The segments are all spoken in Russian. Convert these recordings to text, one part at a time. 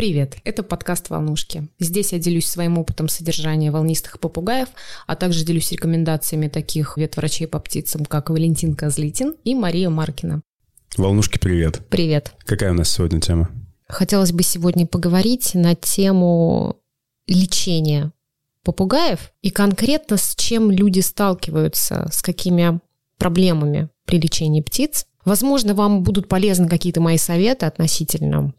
Привет, это подкаст «Волнушки». Здесь я делюсь своим опытом содержания волнистых попугаев, а также делюсь рекомендациями таких ветврачей по птицам, как Валентин Козлитин и Мария Маркина. Волнушки, привет. Привет. Какая у нас сегодня тема? Хотелось бы сегодня поговорить на тему лечения попугаев и конкретно с чем люди сталкиваются, с какими проблемами при лечении птиц. Возможно, вам будут полезны какие-то мои советы относительно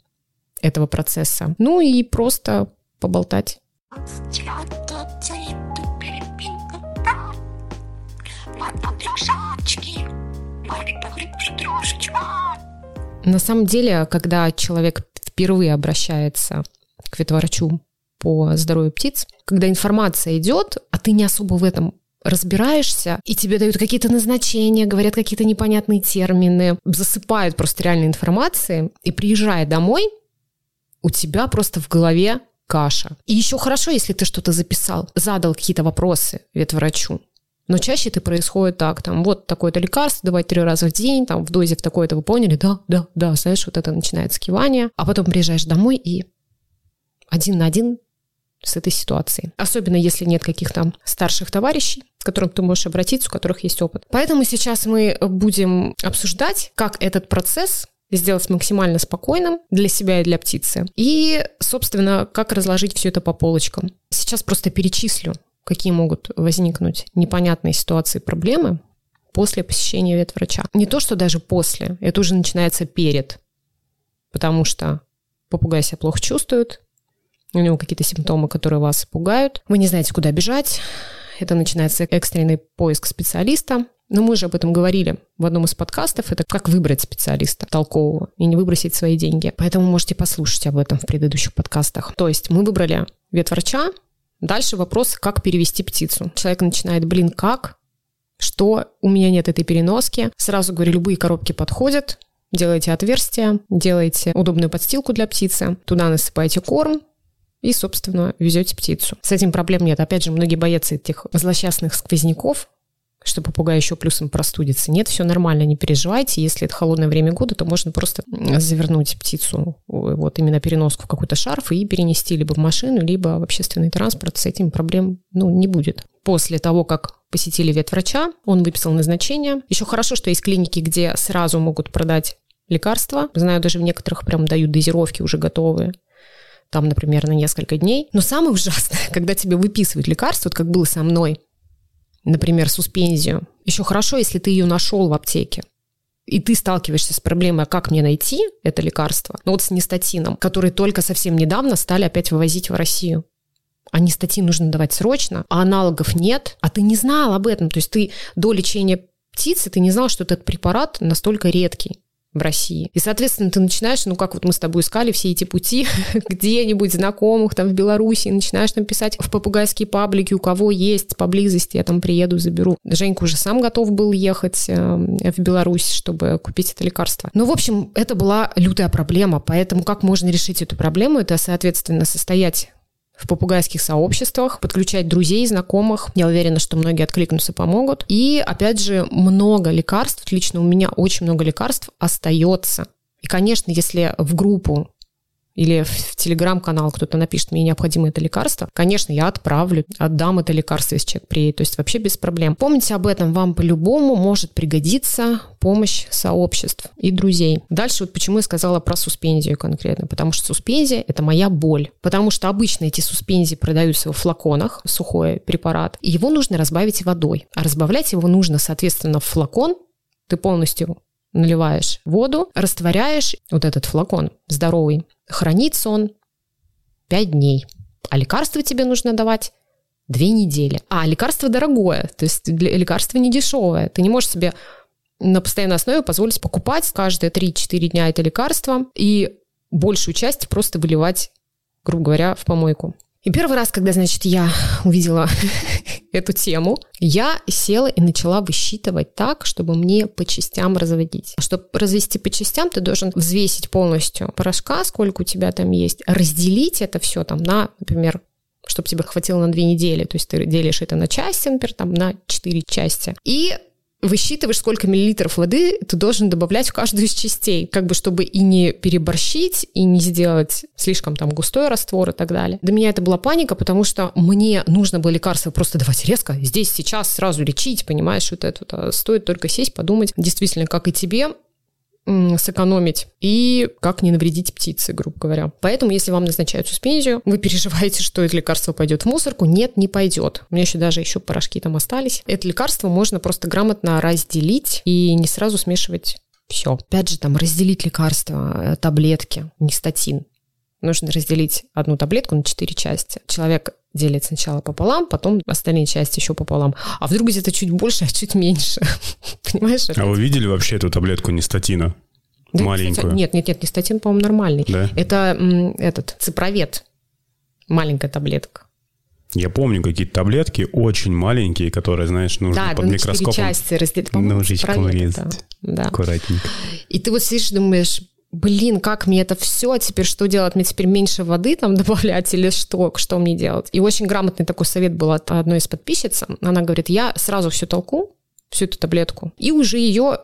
этого процесса. Ну и просто поболтать. На самом деле, когда человек впервые обращается к ветврачу по здоровью птиц, когда информация идет, а ты не особо в этом разбираешься, и тебе дают какие-то назначения, говорят какие-то непонятные термины, засыпают просто реальной информацией, и приезжая домой, у тебя просто в голове каша. И еще хорошо, если ты что-то записал, задал какие-то вопросы ветврачу. Но чаще это происходит так, там, вот такое-то лекарство, давай три раза в день, там, в дозе в такое-то вы поняли, да, да, да, знаешь, вот это начинается кивание, а потом приезжаешь домой и один на один с этой ситуацией. Особенно если нет каких-то старших товарищей, к которым ты можешь обратиться, у которых есть опыт. Поэтому сейчас мы будем обсуждать, как этот процесс сделать максимально спокойным для себя и для птицы. И, собственно, как разложить все это по полочкам. Сейчас просто перечислю, какие могут возникнуть непонятные ситуации, проблемы после посещения ветврача. Не то, что даже после, это уже начинается перед, потому что попугай себя плохо чувствует, у него какие-то симптомы, которые вас пугают, вы не знаете, куда бежать, это начинается экстренный поиск специалиста, но мы же об этом говорили в одном из подкастов. Это как выбрать специалиста толкового и не выбросить свои деньги. Поэтому можете послушать об этом в предыдущих подкастах. То есть мы выбрали ветврача. Дальше вопрос, как перевести птицу. Человек начинает, блин, как? Что? У меня нет этой переноски. Сразу говорю, любые коробки подходят. Делаете отверстие, делаете удобную подстилку для птицы, туда насыпаете корм, и, собственно, везете птицу. С этим проблем нет. Опять же, многие боятся этих злосчастных сквозняков, что попугай еще плюсом простудится. Нет, все нормально, не переживайте. Если это холодное время года, то можно просто завернуть птицу, вот именно переноску в какой-то шарф и перенести либо в машину, либо в общественный транспорт. С этим проблем ну, не будет. После того, как посетили ветврача, он выписал назначение. Еще хорошо, что есть клиники, где сразу могут продать лекарства. Знаю, даже в некоторых прям дают дозировки уже готовые там, например, на несколько дней. Но самое ужасное, когда тебе выписывают лекарство, вот как было со мной, например, суспензию. Еще хорошо, если ты ее нашел в аптеке. И ты сталкиваешься с проблемой, а как мне найти это лекарство? Ну вот с нестатином, который только совсем недавно стали опять вывозить в Россию. А нестатин нужно давать срочно, а аналогов нет, а ты не знал об этом. То есть ты до лечения птицы, ты не знал, что этот препарат настолько редкий в России. И, соответственно, ты начинаешь, ну, как вот мы с тобой искали все эти пути где-нибудь знакомых там в Беларуси, начинаешь там писать в попугайские паблики, у кого есть поблизости, я там приеду, заберу. Женька уже сам готов был ехать э, в Беларусь, чтобы купить это лекарство. Ну, в общем, это была лютая проблема, поэтому как можно решить эту проблему? Это, соответственно, состоять в попугайских сообществах, подключать друзей, знакомых. Я уверена, что многие откликнутся, помогут. И, опять же, много лекарств, лично у меня очень много лекарств остается. И, конечно, если в группу или в телеграм-канал кто-то напишет, мне необходимо это лекарство, конечно, я отправлю, отдам это лекарство, если человек приедет, то есть вообще без проблем. Помните об этом, вам по-любому может пригодиться помощь сообществ и друзей. Дальше вот почему я сказала про суспензию конкретно, потому что суспензия – это моя боль, потому что обычно эти суспензии продаются в флаконах, сухой препарат, и его нужно разбавить водой, а разбавлять его нужно, соответственно, в флакон, ты полностью наливаешь воду, растворяешь вот этот флакон здоровый, хранится он 5 дней. А лекарство тебе нужно давать две недели. А лекарство дорогое, то есть лекарство не дешевое. Ты не можешь себе на постоянной основе позволить покупать каждые 3-4 дня это лекарство и большую часть просто выливать, грубо говоря, в помойку. И первый раз, когда, значит, я увидела эту тему, я села и начала высчитывать так, чтобы мне по частям разводить. Чтобы развести по частям, ты должен взвесить полностью порошка, сколько у тебя там есть, разделить это все там на, например, чтобы тебе хватило на две недели. То есть ты делишь это на части, например, там на четыре части. И высчитываешь, сколько миллилитров воды ты должен добавлять в каждую из частей, как бы чтобы и не переборщить, и не сделать слишком там густой раствор и так далее. Для меня это была паника, потому что мне нужно было лекарство просто давать резко, здесь, сейчас, сразу лечить, понимаешь, вот это. Вот. Стоит только сесть, подумать, действительно, как и тебе, сэкономить и как не навредить птице, грубо говоря. Поэтому, если вам назначают суспензию, вы переживаете, что это лекарство пойдет в мусорку. Нет, не пойдет. У меня еще даже еще порошки там остались. Это лекарство можно просто грамотно разделить и не сразу смешивать все. Опять же, там разделить лекарства, э, таблетки, не статин. Нужно разделить одну таблетку на четыре части. Человек делит сначала пополам, потом остальные части еще пополам. А вдруг где-то чуть больше, а чуть меньше. Понимаешь? А вы видели вообще эту таблетку нестатина? Да, Маленькую? Кстати, нет, нет, нет, нестатин, по-моему, нормальный. Да? Это м, этот ципровет. Маленькая таблетка. Я помню какие-то таблетки очень маленькие, которые, знаешь, нужно да, под да, микроскопом части разделить. Ножичком резать. Да. Аккуратненько. И ты вот сидишь, думаешь, блин, как мне это все, теперь что делать? Мне теперь меньше воды там добавлять или что? Что мне делать? И очень грамотный такой совет был от одной из подписчиц. Она говорит, я сразу всю толку, всю эту таблетку, и уже ее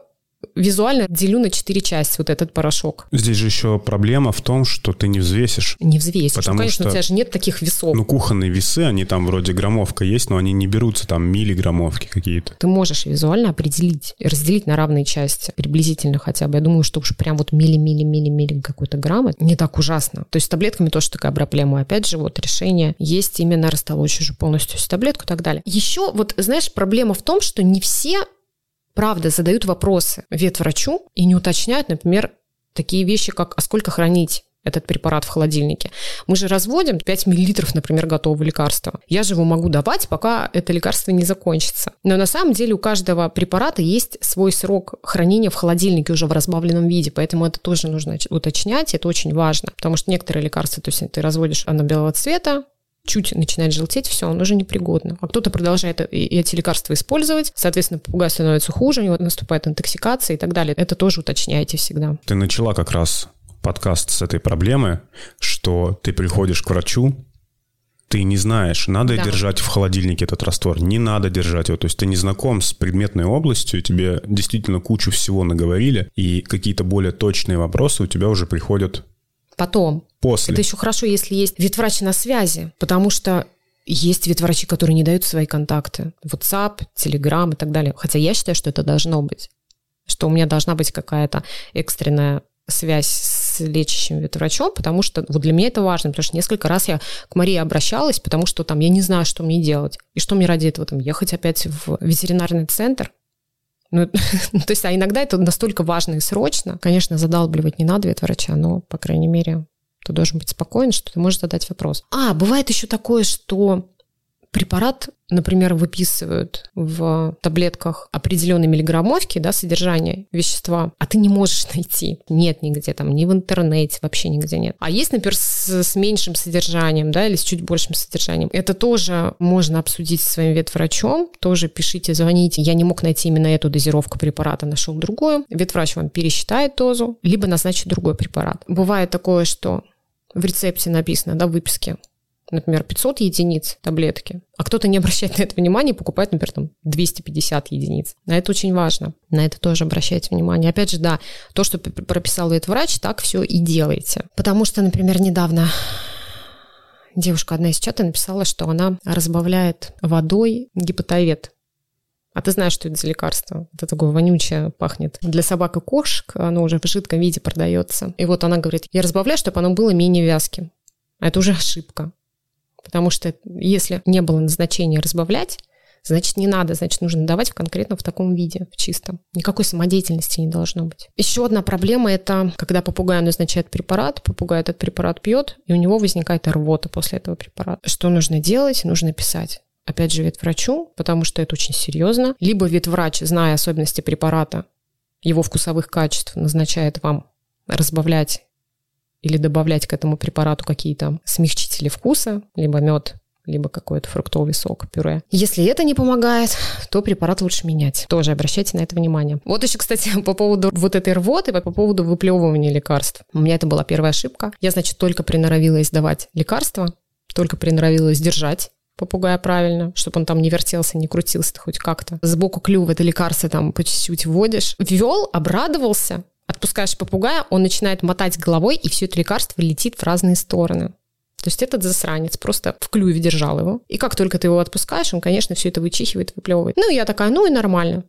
визуально делю на четыре части вот этот порошок. Здесь же еще проблема в том, что ты не взвесишь. Не взвесишь. Ну, потому ну, конечно, что, у тебя же нет таких весов. Ну, кухонные весы, они там вроде граммовка есть, но они не берутся там миллиграммовки какие-то. Ты можешь визуально определить, разделить на равные части, приблизительно хотя бы. Я думаю, что уж прям вот милли-милли-милли-милли какой-то грамм, не так ужасно. То есть с таблетками тоже такая проблема. Опять же, вот решение есть именно растолочь уже полностью всю таблетку и так далее. Еще вот, знаешь, проблема в том, что не все правда задают вопросы ветврачу и не уточняют, например, такие вещи, как «а сколько хранить?» этот препарат в холодильнике. Мы же разводим 5 миллилитров, например, готового лекарства. Я же его могу давать, пока это лекарство не закончится. Но на самом деле у каждого препарата есть свой срок хранения в холодильнике уже в разбавленном виде, поэтому это тоже нужно уточнять, это очень важно, потому что некоторые лекарства, то есть ты разводишь оно белого цвета, чуть начинает желтеть, все, он уже непригодно. А кто-то продолжает эти лекарства использовать, соответственно, попугай становится хуже, у него наступает интоксикация и так далее. Это тоже уточняйте всегда. Ты начала как раз подкаст с этой проблемы, что ты приходишь к врачу, ты не знаешь, надо да. держать в холодильнике этот раствор, не надо держать его. То есть ты не знаком с предметной областью, тебе действительно кучу всего наговорили, и какие-то более точные вопросы у тебя уже приходят потом. После. Это еще хорошо, если есть ветврач на связи, потому что есть ветврачи, которые не дают свои контакты. WhatsApp, Telegram и так далее. Хотя я считаю, что это должно быть. Что у меня должна быть какая-то экстренная связь с лечащим ветврачом, потому что вот для меня это важно, потому что несколько раз я к Марии обращалась, потому что там я не знаю, что мне делать. И что мне ради этого там ехать опять в ветеринарный центр, ну, то есть, а иногда это настолько важно и срочно. Конечно, задалбливать не надо ветврача, но, по крайней мере, ты должен быть спокоен, что ты можешь задать вопрос. А, бывает еще такое, что препарат, например, выписывают в таблетках определенной миллиграммовки, да, содержание вещества, а ты не можешь найти. Нет нигде там, ни в интернете, вообще нигде нет. А есть, например, с, с меньшим содержанием, да, или с чуть большим содержанием. Это тоже можно обсудить со своим ветврачом, тоже пишите, звоните. Я не мог найти именно эту дозировку препарата, нашел другую. Ветврач вам пересчитает дозу, либо назначит другой препарат. Бывает такое, что в рецепте написано, да, в выписке, например, 500 единиц таблетки, а кто-то не обращает на это внимания и покупает, например, там 250 единиц. На это очень важно. На это тоже обращайте внимание. Опять же, да, то, что прописал этот врач, так все и делайте. Потому что, например, недавно девушка одна из чата написала, что она разбавляет водой гепатовед. А ты знаешь, что это за лекарство? Это такое вонючее пахнет. Для собак и кошек оно уже в жидком виде продается. И вот она говорит, я разбавляю, чтобы оно было менее вязким. А это уже ошибка. Потому что если не было назначения разбавлять, значит, не надо, значит, нужно давать конкретно в таком виде, в чистом. Никакой самодеятельности не должно быть. Еще одна проблема – это когда попугаю назначает препарат, попугай этот препарат пьет, и у него возникает рвота после этого препарата. Что нужно делать? Нужно писать опять же, ветврачу, потому что это очень серьезно. Либо ветврач, зная особенности препарата, его вкусовых качеств, назначает вам разбавлять или добавлять к этому препарату какие-то смягчители вкуса, либо мед, либо какой-то фруктовый сок, пюре. Если это не помогает, то препарат лучше менять. Тоже обращайте на это внимание. Вот еще, кстати, по поводу вот этой рвоты, по поводу выплевывания лекарств. У меня это была первая ошибка. Я, значит, только приноровилась давать лекарства, только приноровилась держать попугая правильно, чтобы он там не вертелся, не крутился хоть как-то. Сбоку клюва это лекарство там по чуть-чуть вводишь. Ввел, обрадовался, отпускаешь попугая, он начинает мотать головой, и все это лекарство летит в разные стороны. То есть этот засранец просто в клюве держал его. И как только ты его отпускаешь, он, конечно, все это вычихивает, выплевывает. Ну, я такая, ну и нормально.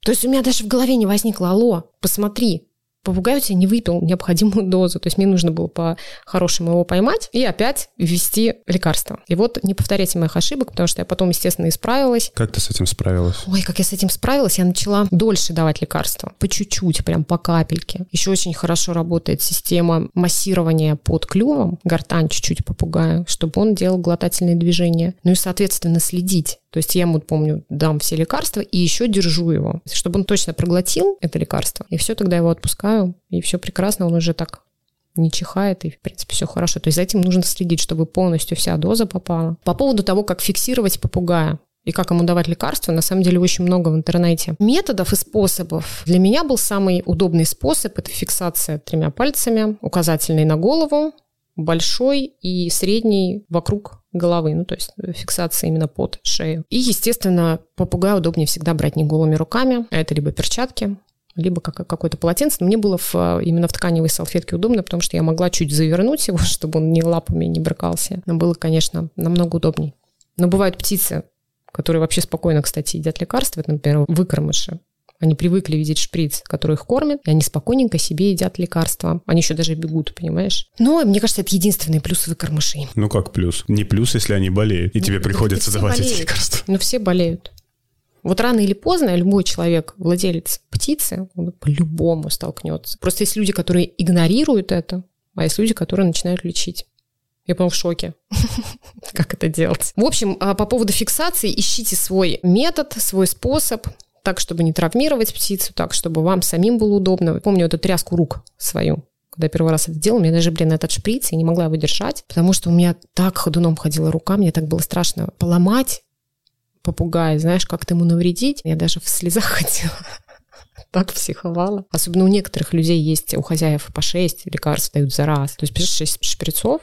То есть у меня даже в голове не возникло, алло, посмотри, попугай у тебя не выпил необходимую дозу. То есть мне нужно было по-хорошему его поймать и опять ввести лекарство. И вот не повторяйте моих ошибок, потому что я потом, естественно, исправилась. Как ты с этим справилась? Ой, как я с этим справилась, я начала дольше давать лекарства. По чуть-чуть, прям по капельке. Еще очень хорошо работает система массирования под клювом, гортань чуть-чуть попугаю, чтобы он делал глотательные движения. Ну и, соответственно, следить то есть я ему, помню, дам все лекарства и еще держу его, чтобы он точно проглотил это лекарство. И все, тогда его отпускаю, и все прекрасно, он уже так не чихает, и, в принципе, все хорошо. То есть за этим нужно следить, чтобы полностью вся доза попала. По поводу того, как фиксировать попугая, и как ему давать лекарства, на самом деле очень много в интернете. Методов и способов. Для меня был самый удобный способ – это фиксация тремя пальцами, указательный на голову, большой и средний вокруг головы, ну, то есть фиксация именно под шею. И, естественно, попугая удобнее всегда брать не голыми руками, а это либо перчатки, либо как, какое-то полотенце. Но мне было в, именно в тканевой салфетке удобно, потому что я могла чуть завернуть его, чтобы он ни лапами не брыкался. Но было, конечно, намного удобней. Но бывают птицы, которые вообще спокойно, кстати, едят лекарства, это, например, выкормыши. Они привыкли видеть шприц, который их кормит, и они спокойненько себе едят лекарства. Они еще даже бегут, понимаешь? Но мне кажется, это единственный плюс выкормышей. Ну как плюс? Не плюс, если они болеют, и ну, тебе приходится давать болеют. эти лекарства. Ну все болеют. Вот рано или поздно любой человек, владелец птицы, он по-любому столкнется. Просто есть люди, которые игнорируют это, а есть люди, которые начинают лечить. Я, по в шоке. как это делать? В общем, а по поводу фиксации, ищите свой метод, свой способ так, чтобы не травмировать птицу, так, чтобы вам самим было удобно. Помню эту тряску рук свою, когда я первый раз это делала, мне даже, блин, этот шприц, я не могла его держать, потому что у меня так ходуном ходила рука, мне так было страшно поломать попугая, знаешь, как-то ему навредить. Я даже в слезах ходила так психовала. Особенно у некоторых людей есть, у хозяев по 6 лекарств дают за раз. То есть, пишешь 6 шприцов,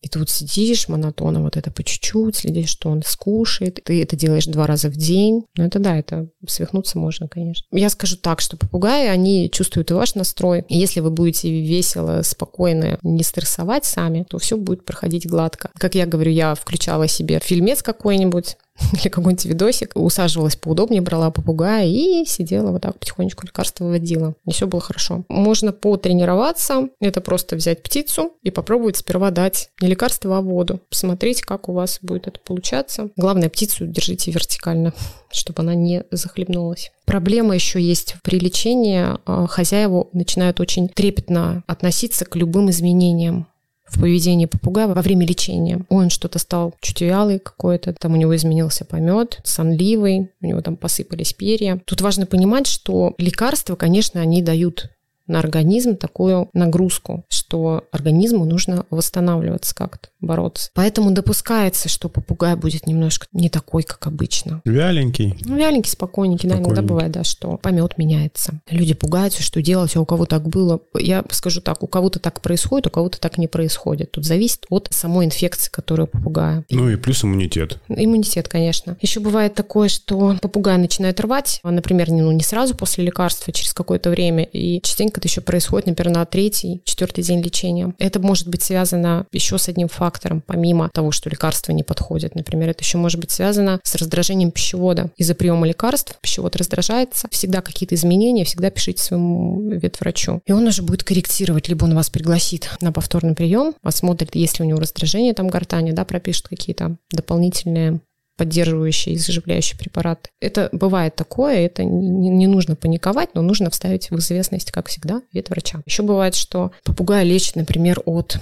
и вот сидишь монотонно, вот это по чуть-чуть, следишь, что он скушает. Ты это делаешь два раза в день. Ну, это да, это свихнуться можно, конечно. Я скажу так, что попугаи, они чувствуют и ваш настрой. И если вы будете весело, спокойно, не стрессовать сами, то все будет проходить гладко. Как я говорю, я включала себе фильмец какой-нибудь, или какой-нибудь видосик, усаживалась поудобнее, брала попугая и сидела вот так потихонечку лекарство выводила. И все было хорошо. Можно потренироваться, это просто взять птицу и попробовать сперва дать не лекарство, а воду. Посмотреть, как у вас будет это получаться. Главное, птицу держите вертикально, чтобы она не захлебнулась. Проблема еще есть при лечении. А, хозяева начинают очень трепетно относиться к любым изменениям в поведении попугая во время лечения. Он что-то стал чуть вялый какой-то, там у него изменился помет, сонливый, у него там посыпались перья. Тут важно понимать, что лекарства, конечно, они дают на организм такую нагрузку, что организму нужно восстанавливаться как-то, бороться. Поэтому допускается, что попугай будет немножко не такой, как обычно. Вяленький. Ну, вяленький, спокойненький, да, иногда бывает, да, что помет меняется. Люди пугаются, что делать, а у кого так было. Я скажу так, у кого-то так происходит, у кого-то так не происходит. Тут зависит от самой инфекции, которая у попугая. Ну и плюс иммунитет. Иммунитет, конечно. Еще бывает такое, что попугай начинает рвать, например, ну, не сразу после лекарства, а через какое-то время, и частенько это еще происходит, например, на третий, четвертый день лечения. Это может быть связано еще с одним фактором, помимо того, что лекарства не подходят. Например, это еще может быть связано с раздражением пищевода. Из-за приема лекарств пищевод раздражается, всегда какие-то изменения, всегда пишите своему ветврачу. И он уже будет корректировать, либо он вас пригласит на повторный прием, посмотрит, есть ли у него раздражение там гортани, да, пропишет какие-то дополнительные поддерживающие и заживляющие препараты. Это бывает такое, это не, не нужно паниковать, но нужно вставить в известность, как всегда, ветврача. Еще бывает, что попугая лечит, например, от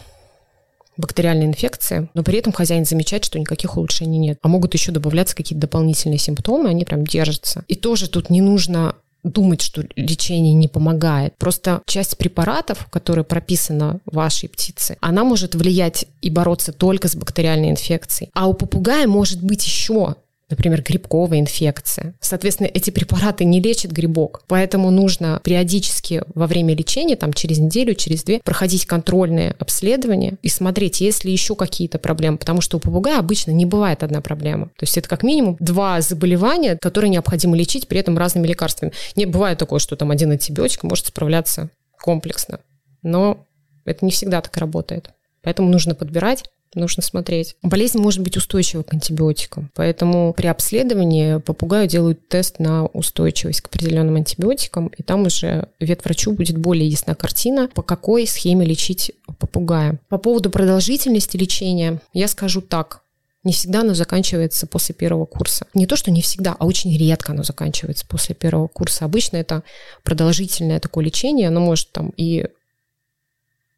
бактериальной инфекции, но при этом хозяин замечает, что никаких улучшений нет. А могут еще добавляться какие-то дополнительные симптомы, они прям держатся. И тоже тут не нужно думать, что лечение не помогает. Просто часть препаратов, которая прописана в вашей птице, она может влиять и бороться только с бактериальной инфекцией. А у попугая может быть еще например, грибковая инфекция. Соответственно, эти препараты не лечат грибок, поэтому нужно периодически во время лечения, там через неделю, через две, проходить контрольные обследования и смотреть, есть ли еще какие-то проблемы, потому что у попугая обычно не бывает одна проблема. То есть это как минимум два заболевания, которые необходимо лечить при этом разными лекарствами. Не бывает такое, что там один антибиотик может справляться комплексно, но это не всегда так работает. Поэтому нужно подбирать нужно смотреть. Болезнь может быть устойчива к антибиотикам, поэтому при обследовании попугаю делают тест на устойчивость к определенным антибиотикам, и там уже ветврачу будет более ясна картина, по какой схеме лечить попугая. По поводу продолжительности лечения я скажу так. Не всегда оно заканчивается после первого курса. Не то, что не всегда, а очень редко оно заканчивается после первого курса. Обычно это продолжительное такое лечение, оно может там и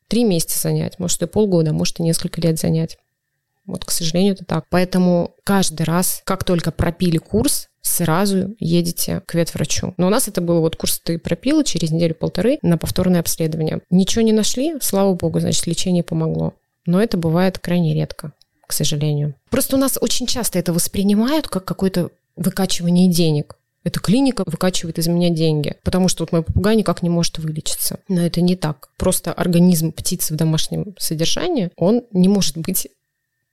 три месяца занять, может и полгода, может и несколько лет занять. Вот, к сожалению, это так. Поэтому каждый раз, как только пропили курс, сразу едете к ветврачу. Но у нас это было вот курс ты пропила через неделю-полторы на повторное обследование. Ничего не нашли, слава богу, значит, лечение помогло. Но это бывает крайне редко, к сожалению. Просто у нас очень часто это воспринимают как какое-то выкачивание денег. Эта клиника выкачивает из меня деньги, потому что вот мой попугай никак не может вылечиться. Но это не так. Просто организм птицы в домашнем содержании, он не может быть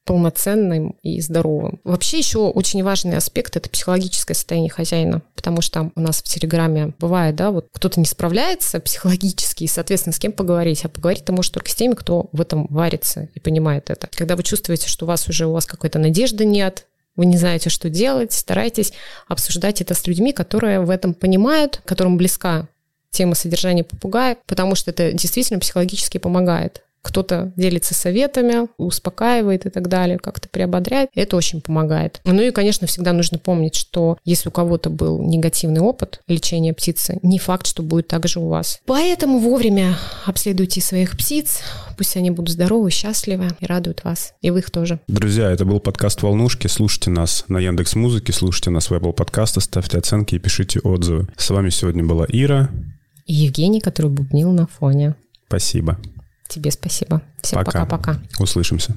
полноценным и здоровым. Вообще еще очень важный аспект – это психологическое состояние хозяина, потому что у нас в Телеграме бывает, да, вот кто-то не справляется психологически, и, соответственно, с кем поговорить, а поговорить-то может только с теми, кто в этом варится и понимает это. Когда вы чувствуете, что у вас уже у вас какой-то надежды нет, вы не знаете, что делать, старайтесь обсуждать это с людьми, которые в этом понимают, которым близка тема содержания попугая, потому что это действительно психологически помогает кто-то делится советами, успокаивает и так далее, как-то приободряет. Это очень помогает. Ну и, конечно, всегда нужно помнить, что если у кого-то был негативный опыт лечения птицы, не факт, что будет так же у вас. Поэтому вовремя обследуйте своих птиц, пусть они будут здоровы, счастливы и радуют вас. И вы их тоже. Друзья, это был подкаст «Волнушки». Слушайте нас на Яндекс Музыке, слушайте нас в Apple подкасты, ставьте оценки и пишите отзывы. С вами сегодня была Ира. И Евгений, который бубнил на фоне. Спасибо. Тебе спасибо. Всем пока-пока. Услышимся.